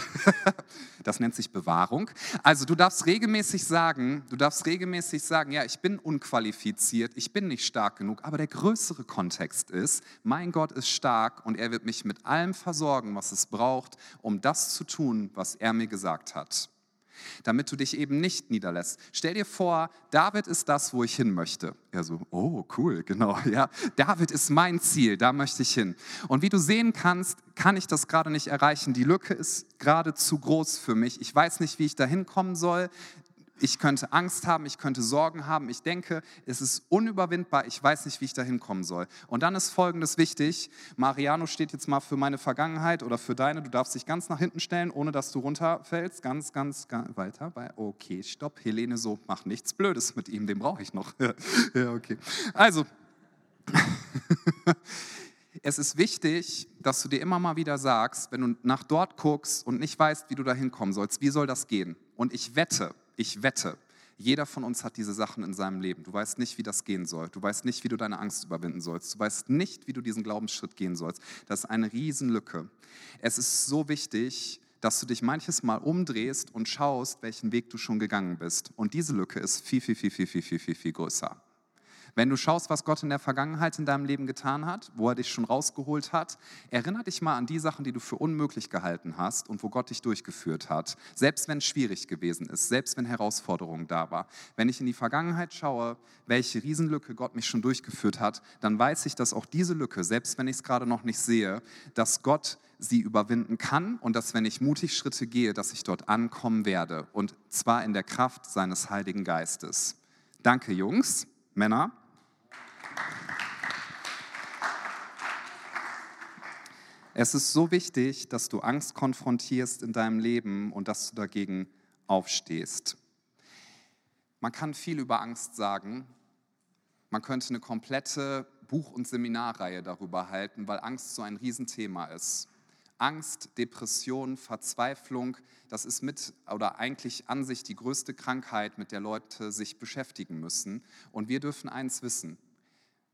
das nennt sich Bewahrung. Also du darfst regelmäßig sagen, du darfst regelmäßig sagen, ja, ich bin unqualifiziert, ich bin nicht stark genug, aber der größere Kontext ist, mein Gott ist stark und er wird mich mit allem versorgen, was es braucht, um das zu tun, was er mir gesagt hat damit du dich eben nicht niederlässt. Stell dir vor, David ist das, wo ich hin möchte. Er so, oh, cool, genau, ja. David ist mein Ziel, da möchte ich hin. Und wie du sehen kannst, kann ich das gerade nicht erreichen. Die Lücke ist gerade zu groß für mich. Ich weiß nicht, wie ich da hinkommen soll ich könnte Angst haben, ich könnte Sorgen haben, ich denke, es ist unüberwindbar, ich weiß nicht, wie ich da hinkommen soll. Und dann ist Folgendes wichtig, Mariano steht jetzt mal für meine Vergangenheit oder für deine, du darfst dich ganz nach hinten stellen, ohne dass du runterfällst, ganz, ganz, ganz weiter, okay, stopp, Helene, so, mach nichts Blödes mit ihm, den brauche ich noch. ja, okay. Also, es ist wichtig, dass du dir immer mal wieder sagst, wenn du nach dort guckst und nicht weißt, wie du da hinkommen sollst, wie soll das gehen? Und ich wette, ich wette, jeder von uns hat diese Sachen in seinem Leben. Du weißt nicht, wie das gehen soll. Du weißt nicht, wie du deine Angst überwinden sollst. Du weißt nicht, wie du diesen Glaubensschritt gehen sollst. Das ist eine Riesenlücke. Es ist so wichtig, dass du dich manches Mal umdrehst und schaust, welchen Weg du schon gegangen bist. Und diese Lücke ist viel, viel, viel, viel, viel, viel, viel, viel größer. Wenn du schaust, was Gott in der Vergangenheit in deinem Leben getan hat, wo er dich schon rausgeholt hat, erinnere dich mal an die Sachen, die du für unmöglich gehalten hast und wo Gott dich durchgeführt hat. Selbst wenn es schwierig gewesen ist, selbst wenn Herausforderungen da war. Wenn ich in die Vergangenheit schaue, welche Riesenlücke Gott mich schon durchgeführt hat, dann weiß ich, dass auch diese Lücke, selbst wenn ich es gerade noch nicht sehe, dass Gott sie überwinden kann und dass, wenn ich mutig Schritte gehe, dass ich dort ankommen werde. Und zwar in der Kraft seines Heiligen Geistes. Danke, Jungs, Männer. Es ist so wichtig, dass du Angst konfrontierst in deinem Leben und dass du dagegen aufstehst. Man kann viel über Angst sagen. Man könnte eine komplette Buch- und Seminarreihe darüber halten, weil Angst so ein Riesenthema ist. Angst, Depression, Verzweiflung, das ist mit oder eigentlich an sich die größte Krankheit, mit der Leute sich beschäftigen müssen. Und wir dürfen eins wissen,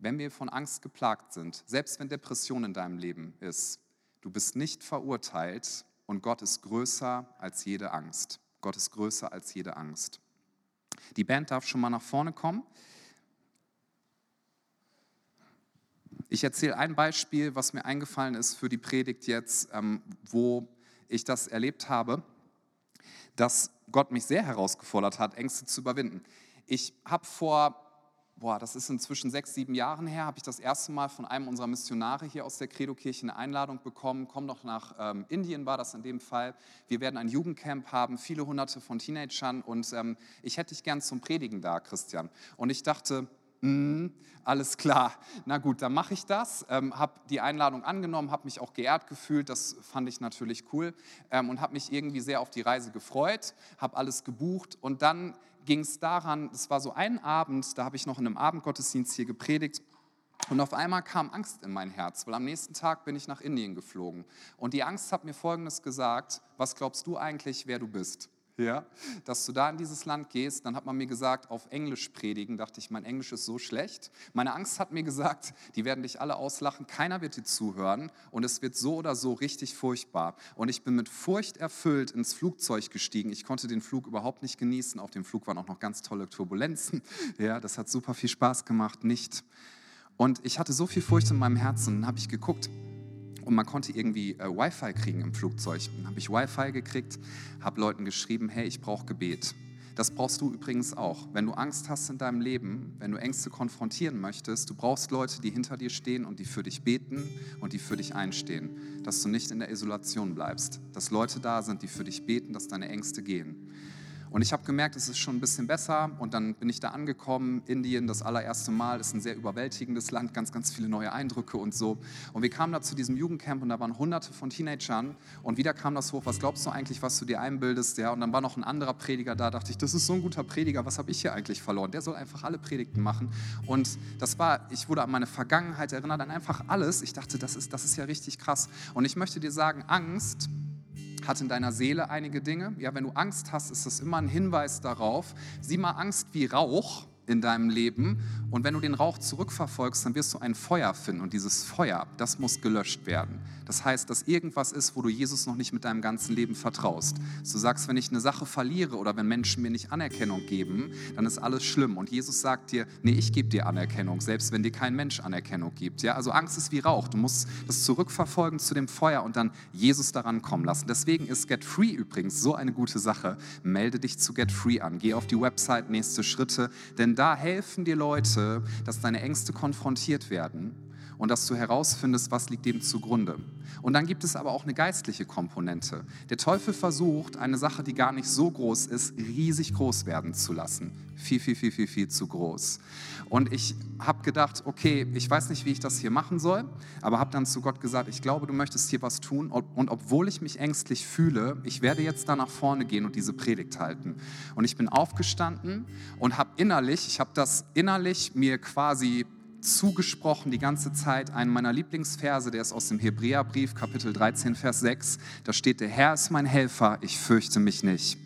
wenn wir von Angst geplagt sind, selbst wenn Depression in deinem Leben ist, Du bist nicht verurteilt und Gott ist größer als jede Angst. Gott ist größer als jede Angst. Die Band darf schon mal nach vorne kommen. Ich erzähle ein Beispiel, was mir eingefallen ist für die Predigt jetzt, ähm, wo ich das erlebt habe, dass Gott mich sehr herausgefordert hat, Ängste zu überwinden. Ich habe vor boah, das ist inzwischen sechs, sieben Jahren her, habe ich das erste Mal von einem unserer Missionare hier aus der Credo-Kirche eine Einladung bekommen. Komm doch nach ähm, Indien, war das in dem Fall. Wir werden ein Jugendcamp haben, viele hunderte von Teenagern und ähm, ich hätte dich gern zum Predigen da, Christian. Und ich dachte, Mm, alles klar. Na gut, dann mache ich das. Ähm, habe die Einladung angenommen, habe mich auch geehrt gefühlt. Das fand ich natürlich cool ähm, und habe mich irgendwie sehr auf die Reise gefreut. Habe alles gebucht und dann ging es daran. Es war so ein Abend, da habe ich noch in einem Abendgottesdienst hier gepredigt. Und auf einmal kam Angst in mein Herz, weil am nächsten Tag bin ich nach Indien geflogen. Und die Angst hat mir Folgendes gesagt, was glaubst du eigentlich, wer du bist? ja, dass du da in dieses Land gehst. Dann hat man mir gesagt, auf Englisch predigen. Dachte ich, mein Englisch ist so schlecht. Meine Angst hat mir gesagt, die werden dich alle auslachen, keiner wird dir zuhören und es wird so oder so richtig furchtbar. Und ich bin mit Furcht erfüllt ins Flugzeug gestiegen. Ich konnte den Flug überhaupt nicht genießen. Auf dem Flug waren auch noch ganz tolle Turbulenzen. Ja, das hat super viel Spaß gemacht, nicht. Und ich hatte so viel Furcht in meinem Herzen. Dann habe ich geguckt, und man konnte irgendwie äh, Wi-Fi kriegen im Flugzeug. Dann habe ich Wi-Fi gekriegt, habe Leuten geschrieben, hey, ich brauche Gebet. Das brauchst du übrigens auch. Wenn du Angst hast in deinem Leben, wenn du Ängste konfrontieren möchtest, du brauchst Leute, die hinter dir stehen und die für dich beten und die für dich einstehen. Dass du nicht in der Isolation bleibst. Dass Leute da sind, die für dich beten, dass deine Ängste gehen. Und ich habe gemerkt, es ist schon ein bisschen besser. Und dann bin ich da angekommen. Indien, das allererste Mal, ist ein sehr überwältigendes Land, ganz, ganz viele neue Eindrücke und so. Und wir kamen da zu diesem Jugendcamp und da waren hunderte von Teenagern. Und wieder kam das hoch, was glaubst du eigentlich, was du dir einbildest? Ja, und dann war noch ein anderer Prediger da, dachte ich, das ist so ein guter Prediger, was habe ich hier eigentlich verloren? Der soll einfach alle Predigten machen. Und das war, ich wurde an meine Vergangenheit erinnert, an einfach alles. Ich dachte, das ist, das ist ja richtig krass. Und ich möchte dir sagen, Angst hat in deiner Seele einige Dinge. Ja, wenn du Angst hast, ist das immer ein Hinweis darauf. Sieh mal Angst wie Rauch in deinem Leben. Und wenn du den Rauch zurückverfolgst, dann wirst du ein Feuer finden. Und dieses Feuer, das muss gelöscht werden. Das heißt, dass irgendwas ist, wo du Jesus noch nicht mit deinem ganzen Leben vertraust. Du sagst, wenn ich eine Sache verliere oder wenn Menschen mir nicht Anerkennung geben, dann ist alles schlimm. Und Jesus sagt dir, nee, ich gebe dir Anerkennung, selbst wenn dir kein Mensch Anerkennung gibt. Ja, also Angst ist wie Rauch. Du musst das zurückverfolgen zu dem Feuer und dann Jesus daran kommen lassen. Deswegen ist Get Free übrigens so eine gute Sache. Melde dich zu Get Free an. Geh auf die Website, nächste Schritte, denn da helfen dir Leute, dass deine Ängste konfrontiert werden und dass du herausfindest, was liegt dem zugrunde. Und dann gibt es aber auch eine geistliche Komponente. Der Teufel versucht, eine Sache, die gar nicht so groß ist, riesig groß werden zu lassen. Viel, viel, viel, viel, viel zu groß. Und ich habe gedacht, okay, ich weiß nicht, wie ich das hier machen soll, aber habe dann zu Gott gesagt, ich glaube, du möchtest hier was tun. Und obwohl ich mich ängstlich fühle, ich werde jetzt da nach vorne gehen und diese Predigt halten. Und ich bin aufgestanden und habe innerlich, ich habe das innerlich mir quasi zugesprochen die ganze Zeit einen meiner Lieblingsverse, der ist aus dem Hebräerbrief, Kapitel 13, Vers 6. Da steht, der Herr ist mein Helfer, ich fürchte mich nicht.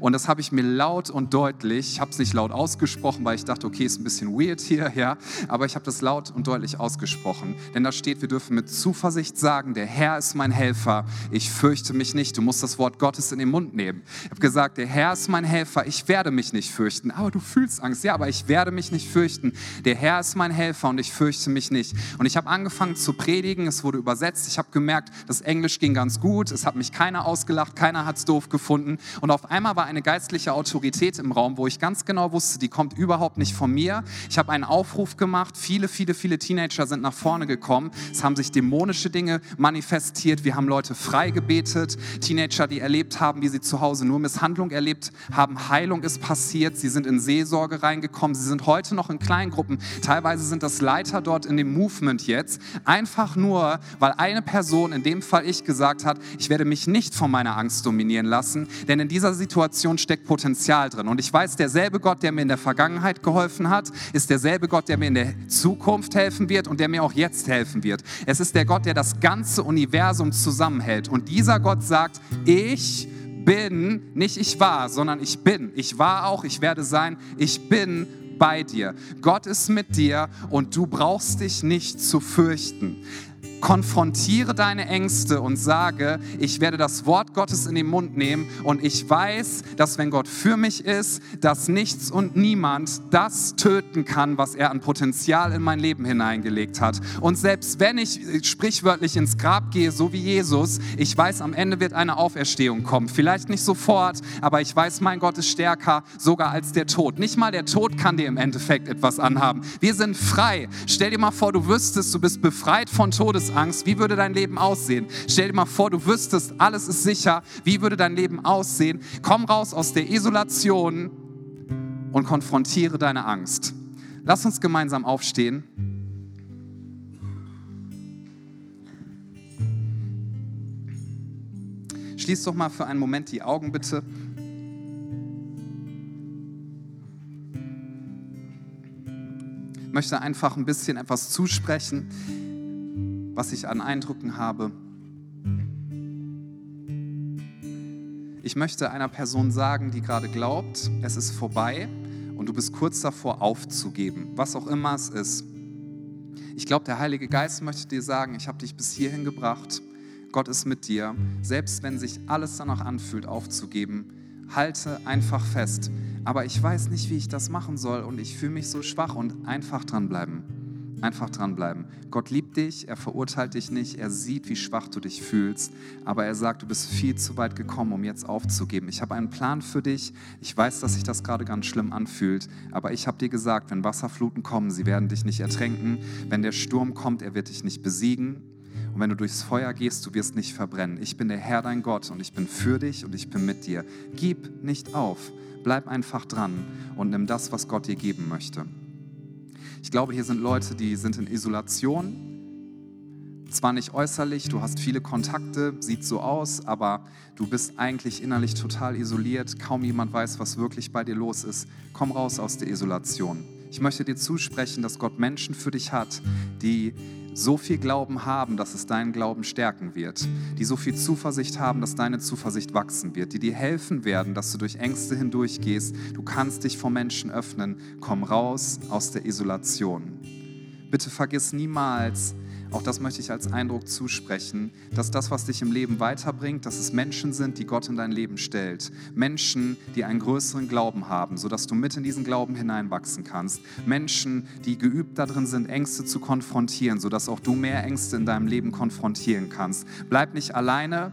Und das habe ich mir laut und deutlich, ich habe es nicht laut ausgesprochen, weil ich dachte, okay, ist ein bisschen weird hier, ja, aber ich habe das laut und deutlich ausgesprochen. Denn da steht, wir dürfen mit Zuversicht sagen, der Herr ist mein Helfer, ich fürchte mich nicht. Du musst das Wort Gottes in den Mund nehmen. Ich habe gesagt, der Herr ist mein Helfer, ich werde mich nicht fürchten. Aber du fühlst Angst, ja, aber ich werde mich nicht fürchten. Der Herr ist mein Helfer und ich fürchte mich nicht. Und ich habe angefangen zu predigen, es wurde übersetzt, ich habe gemerkt, das Englisch ging ganz gut, es hat mich keiner ausgelacht, keiner hat es doof gefunden. Und auf einmal war eine geistliche Autorität im Raum, wo ich ganz genau wusste, die kommt überhaupt nicht von mir. Ich habe einen Aufruf gemacht, viele, viele, viele Teenager sind nach vorne gekommen. Es haben sich dämonische Dinge manifestiert, wir haben Leute frei gebetet, Teenager, die erlebt haben, wie sie zu Hause nur Misshandlung erlebt haben, Heilung ist passiert, sie sind in Seelsorge reingekommen, sie sind heute noch in Kleingruppen, teilweise sind das Leiter dort in dem Movement jetzt, einfach nur, weil eine Person, in dem Fall ich, gesagt hat, ich werde mich nicht von meiner Angst dominieren lassen, denn in dieser Situation steckt Potenzial drin. Und ich weiß, derselbe Gott, der mir in der Vergangenheit geholfen hat, ist derselbe Gott, der mir in der Zukunft helfen wird und der mir auch jetzt helfen wird. Es ist der Gott, der das ganze Universum zusammenhält. Und dieser Gott sagt, ich bin, nicht ich war, sondern ich bin. Ich war auch, ich werde sein, ich bin bei dir. Gott ist mit dir und du brauchst dich nicht zu fürchten konfrontiere deine Ängste und sage, ich werde das Wort Gottes in den Mund nehmen und ich weiß, dass wenn Gott für mich ist, dass nichts und niemand das töten kann, was er an Potenzial in mein Leben hineingelegt hat. Und selbst wenn ich sprichwörtlich ins Grab gehe, so wie Jesus, ich weiß, am Ende wird eine Auferstehung kommen. Vielleicht nicht sofort, aber ich weiß, mein Gott ist stärker sogar als der Tod. Nicht mal der Tod kann dir im Endeffekt etwas anhaben. Wir sind frei. Stell dir mal vor, du wüsstest, du bist befreit von Todes Todesangst, wie würde dein Leben aussehen? Stell dir mal vor, du wüsstest, alles ist sicher, wie würde dein Leben aussehen? Komm raus aus der Isolation und konfrontiere deine Angst. Lass uns gemeinsam aufstehen. Schließ doch mal für einen Moment die Augen bitte. Ich möchte einfach ein bisschen etwas zusprechen was ich an Eindrücken habe. Ich möchte einer Person sagen, die gerade glaubt, es ist vorbei und du bist kurz davor aufzugeben, was auch immer es ist. Ich glaube, der Heilige Geist möchte dir sagen, ich habe dich bis hierhin gebracht. Gott ist mit dir. Selbst wenn sich alles danach anfühlt, aufzugeben, halte einfach fest. Aber ich weiß nicht, wie ich das machen soll und ich fühle mich so schwach und einfach dranbleiben. Einfach dranbleiben. Gott liebt dich, er verurteilt dich nicht, er sieht, wie schwach du dich fühlst, aber er sagt, du bist viel zu weit gekommen, um jetzt aufzugeben. Ich habe einen Plan für dich. Ich weiß, dass sich das gerade ganz schlimm anfühlt, aber ich habe dir gesagt, wenn Wasserfluten kommen, sie werden dich nicht ertränken. Wenn der Sturm kommt, er wird dich nicht besiegen. Und wenn du durchs Feuer gehst, du wirst nicht verbrennen. Ich bin der Herr, dein Gott, und ich bin für dich und ich bin mit dir. Gib nicht auf. Bleib einfach dran und nimm das, was Gott dir geben möchte. Ich glaube, hier sind Leute, die sind in Isolation. Zwar nicht äußerlich, du hast viele Kontakte, sieht so aus, aber du bist eigentlich innerlich total isoliert. Kaum jemand weiß, was wirklich bei dir los ist. Komm raus aus der Isolation. Ich möchte dir zusprechen, dass Gott Menschen für dich hat, die so viel Glauben haben, dass es deinen Glauben stärken wird, die so viel Zuversicht haben, dass deine Zuversicht wachsen wird, die dir helfen werden, dass du durch Ängste hindurchgehst. Du kannst dich vor Menschen öffnen. Komm raus aus der Isolation. Bitte vergiss niemals, auch das möchte ich als Eindruck zusprechen, dass das, was dich im Leben weiterbringt, dass es Menschen sind, die Gott in dein Leben stellt. Menschen, die einen größeren Glauben haben, sodass du mit in diesen Glauben hineinwachsen kannst. Menschen, die geübt darin sind, Ängste zu konfrontieren, sodass auch du mehr Ängste in deinem Leben konfrontieren kannst. Bleib nicht alleine.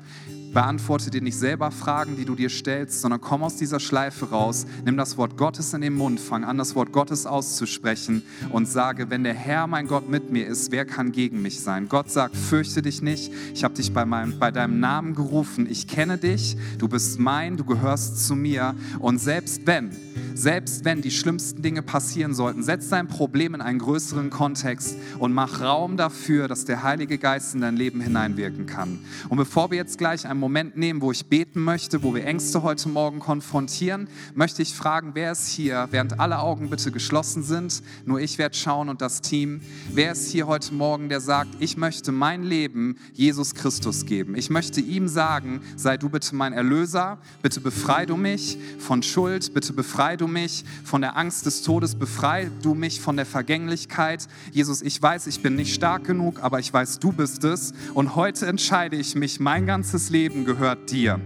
Beantworte dir nicht selber Fragen, die du dir stellst, sondern komm aus dieser Schleife raus, nimm das Wort Gottes in den Mund, fang an, das Wort Gottes auszusprechen und sage, wenn der Herr mein Gott mit mir ist, wer kann gegen mich sein? Gott sagt, fürchte dich nicht, ich habe dich bei, meinem, bei deinem Namen gerufen, ich kenne dich, du bist mein, du gehörst zu mir und selbst wenn, selbst wenn die schlimmsten Dinge passieren sollten, setz dein Problem in einen größeren Kontext und mach Raum dafür, dass der Heilige Geist in dein Leben hineinwirken kann. Und bevor wir jetzt gleich einen Moment nehmen, wo ich beten möchte, wo wir Ängste heute Morgen konfrontieren, möchte ich fragen, wer ist hier, während alle Augen bitte geschlossen sind, nur ich werde schauen und das Team, wer ist hier heute Morgen, der sagt, ich möchte mein Leben Jesus Christus geben. Ich möchte ihm sagen, sei du bitte mein Erlöser, bitte befrei du mich von Schuld, bitte befrei du mich von der Angst des Todes, befrei du mich von der Vergänglichkeit. Jesus, ich weiß, ich bin nicht stark genug, aber ich weiß, du bist es und heute entscheide ich mich, mein ganzes Leben gehört dir.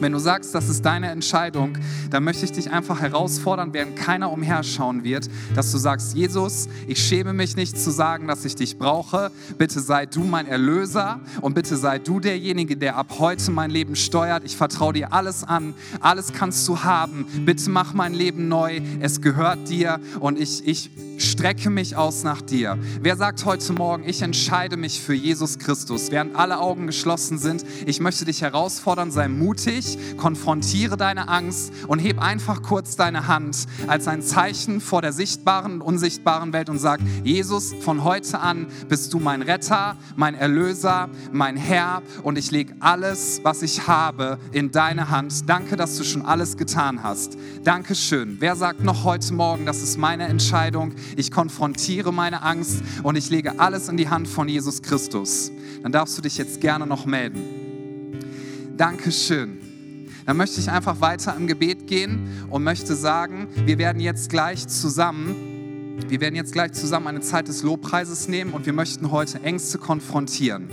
Wenn du sagst, das ist deine Entscheidung, dann möchte ich dich einfach herausfordern, während keiner umherschauen wird, dass du sagst, Jesus, ich schäme mich nicht zu sagen, dass ich dich brauche. Bitte sei du mein Erlöser und bitte sei du derjenige, der ab heute mein Leben steuert. Ich vertraue dir alles an. Alles kannst du haben. Bitte mach mein Leben neu. Es gehört dir und ich, ich strecke mich aus nach dir. Wer sagt heute Morgen, ich entscheide mich für Jesus Christus, während alle Augen geschlossen sind? Ich möchte dich herausfordern, sei mutig konfrontiere deine Angst und heb einfach kurz deine Hand als ein Zeichen vor der sichtbaren und unsichtbaren Welt und sag, Jesus, von heute an bist du mein Retter, mein Erlöser, mein Herr und ich lege alles, was ich habe, in deine Hand. Danke, dass du schon alles getan hast. Dankeschön. Wer sagt noch heute Morgen, das ist meine Entscheidung, ich konfrontiere meine Angst und ich lege alles in die Hand von Jesus Christus. Dann darfst du dich jetzt gerne noch melden. Dankeschön dann möchte ich einfach weiter im Gebet gehen und möchte sagen, wir werden jetzt gleich zusammen, wir werden jetzt gleich zusammen eine Zeit des Lobpreises nehmen und wir möchten heute Ängste konfrontieren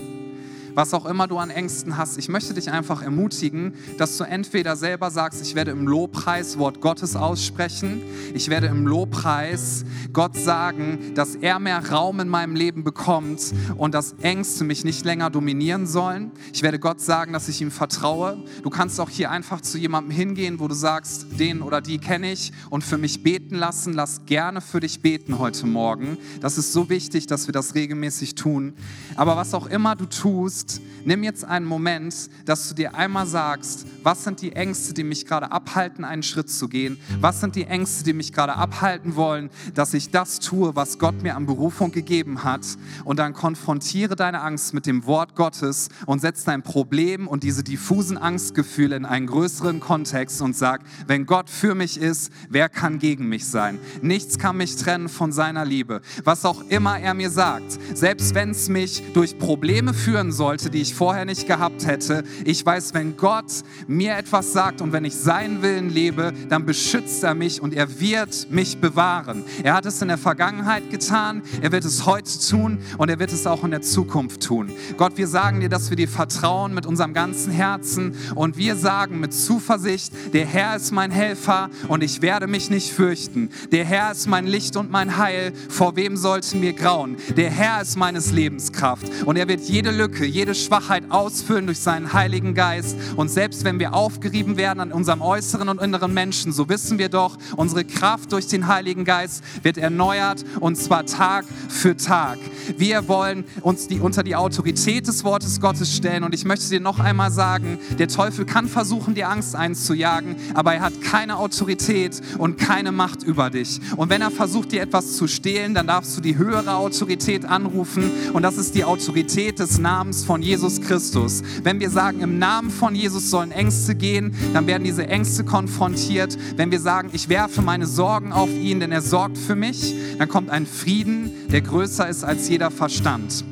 was auch immer du an Ängsten hast, ich möchte dich einfach ermutigen, dass du entweder selber sagst, ich werde im Lobpreis Wort Gottes aussprechen, ich werde im Lobpreis Gott sagen, dass er mehr Raum in meinem Leben bekommt und dass Ängste mich nicht länger dominieren sollen. Ich werde Gott sagen, dass ich ihm vertraue. Du kannst auch hier einfach zu jemandem hingehen, wo du sagst, den oder die kenne ich und für mich beten lassen. Lass gerne für dich beten heute Morgen. Das ist so wichtig, dass wir das regelmäßig tun. Aber was auch immer du tust, tust, nimm jetzt einen Moment, dass du dir einmal sagst, was sind die Ängste, die mich gerade abhalten, einen Schritt zu gehen? Was sind die Ängste, die mich gerade abhalten wollen, dass ich das tue, was Gott mir an Berufung gegeben hat? Und dann konfrontiere deine Angst mit dem Wort Gottes und setz dein Problem und diese diffusen Angstgefühle in einen größeren Kontext und sag, wenn Gott für mich ist, wer kann gegen mich sein? Nichts kann mich trennen von seiner Liebe. Was auch immer er mir sagt, selbst wenn es mich durch Probleme führen soll, sollte, die ich vorher nicht gehabt hätte. Ich weiß, wenn Gott mir etwas sagt und wenn ich seinen Willen lebe, dann beschützt er mich und er wird mich bewahren. Er hat es in der Vergangenheit getan, er wird es heute tun und er wird es auch in der Zukunft tun. Gott, wir sagen dir, dass wir dir vertrauen mit unserem ganzen Herzen und wir sagen mit Zuversicht, der Herr ist mein Helfer und ich werde mich nicht fürchten. Der Herr ist mein Licht und mein Heil. Vor wem sollte mir grauen? Der Herr ist meines Lebens Kraft und er wird jede Lücke, jede jede Schwachheit ausfüllen durch seinen Heiligen Geist. Und selbst wenn wir aufgerieben werden an unserem äußeren und inneren Menschen, so wissen wir doch, unsere Kraft durch den Heiligen Geist wird erneuert und zwar Tag für Tag. Wir wollen uns die, unter die Autorität des Wortes Gottes stellen. Und ich möchte dir noch einmal sagen, der Teufel kann versuchen, dir Angst einzujagen, aber er hat keine Autorität und keine Macht über dich. Und wenn er versucht, dir etwas zu stehlen, dann darfst du die höhere Autorität anrufen. Und das ist die Autorität des Namens von von Jesus Christus. Wenn wir sagen, im Namen von Jesus sollen Ängste gehen, dann werden diese Ängste konfrontiert. Wenn wir sagen, ich werfe meine Sorgen auf ihn, denn er sorgt für mich, dann kommt ein Frieden, der größer ist als jeder Verstand.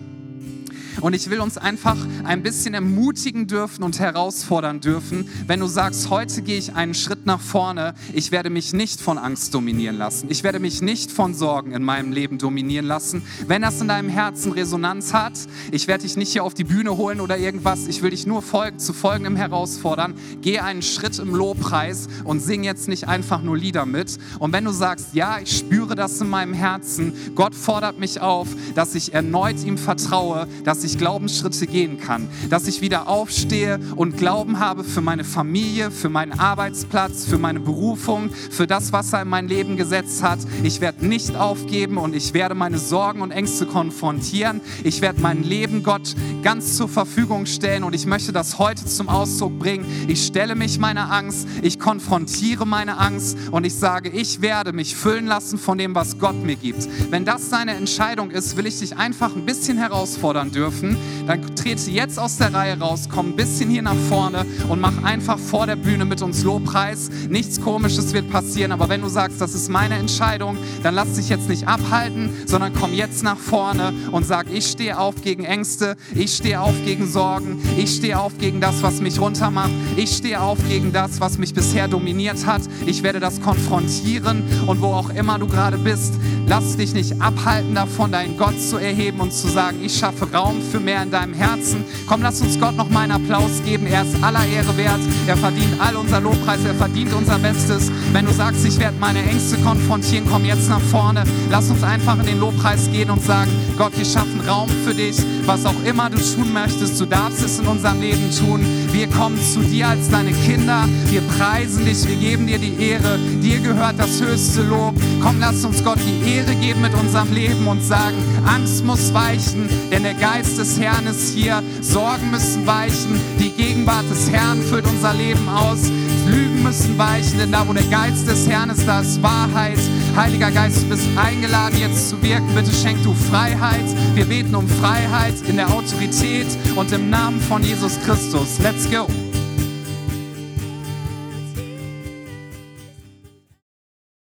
Und ich will uns einfach ein bisschen ermutigen dürfen und herausfordern dürfen, wenn du sagst, heute gehe ich einen Schritt nach vorne, ich werde mich nicht von Angst dominieren lassen. Ich werde mich nicht von Sorgen in meinem Leben dominieren lassen. Wenn das in deinem Herzen Resonanz hat, ich werde dich nicht hier auf die Bühne holen oder irgendwas, ich will dich nur folgen, zu folgendem herausfordern. Geh einen Schritt im Lobpreis und sing jetzt nicht einfach nur Lieder mit. Und wenn du sagst, ja, ich spüre das in meinem Herzen, Gott fordert mich auf, dass ich erneut ihm vertraue, dass dass ich Glaubensschritte gehen kann, dass ich wieder aufstehe und Glauben habe für meine Familie, für meinen Arbeitsplatz, für meine Berufung, für das, was er in mein Leben gesetzt hat. Ich werde nicht aufgeben und ich werde meine Sorgen und Ängste konfrontieren. Ich werde mein Leben Gott ganz zur Verfügung stellen und ich möchte das heute zum Ausdruck bringen. Ich stelle mich meiner Angst, ich konfrontiere meine Angst und ich sage, ich werde mich füllen lassen von dem, was Gott mir gibt. Wenn das deine Entscheidung ist, will ich dich einfach ein bisschen herausfordern dürfen dürfen, dann trete jetzt aus der Reihe raus, komm ein bisschen hier nach vorne und mach einfach vor der Bühne mit uns Lobpreis. Nichts Komisches wird passieren, aber wenn du sagst, das ist meine Entscheidung, dann lass dich jetzt nicht abhalten, sondern komm jetzt nach vorne und sag, ich stehe auf gegen Ängste, ich stehe auf gegen Sorgen, ich stehe auf gegen das, was mich runtermacht, ich stehe auf gegen das, was mich bisher dominiert hat. Ich werde das konfrontieren und wo auch immer du gerade bist, lass dich nicht abhalten davon, deinen Gott zu erheben und zu sagen, ich schaffe Raum für mehr in deinem Herzen. Komm, lass uns Gott noch mal einen Applaus geben. Er ist aller Ehre wert. Er verdient all unser Lobpreis. Er verdient unser Bestes. Wenn du sagst, ich werde meine Ängste konfrontieren, komm jetzt nach vorne. Lass uns einfach in den Lobpreis gehen und sagen, Gott, wir schaffen Raum für dich. Was auch immer du tun möchtest, du darfst es in unserem Leben tun. Wir kommen zu dir als deine Kinder. Wir preisen dich. Wir geben dir die Ehre. Dir gehört das höchste Lob. Komm, lass uns Gott die Ehre geben mit unserem Leben und sagen, Angst muss weichen, denn der Geist des Herrn ist hier. Sorgen müssen weichen. Die Gegenwart des Herrn füllt unser Leben aus. Lügen müssen weichen, denn da, wo der Geist des Herrn ist, da ist Wahrheit. Heiliger Geist, du bist eingeladen, jetzt zu wirken. Bitte schenk du Freiheit. Wir beten um Freiheit in der Autorität und im Namen von Jesus Christus. Let's go.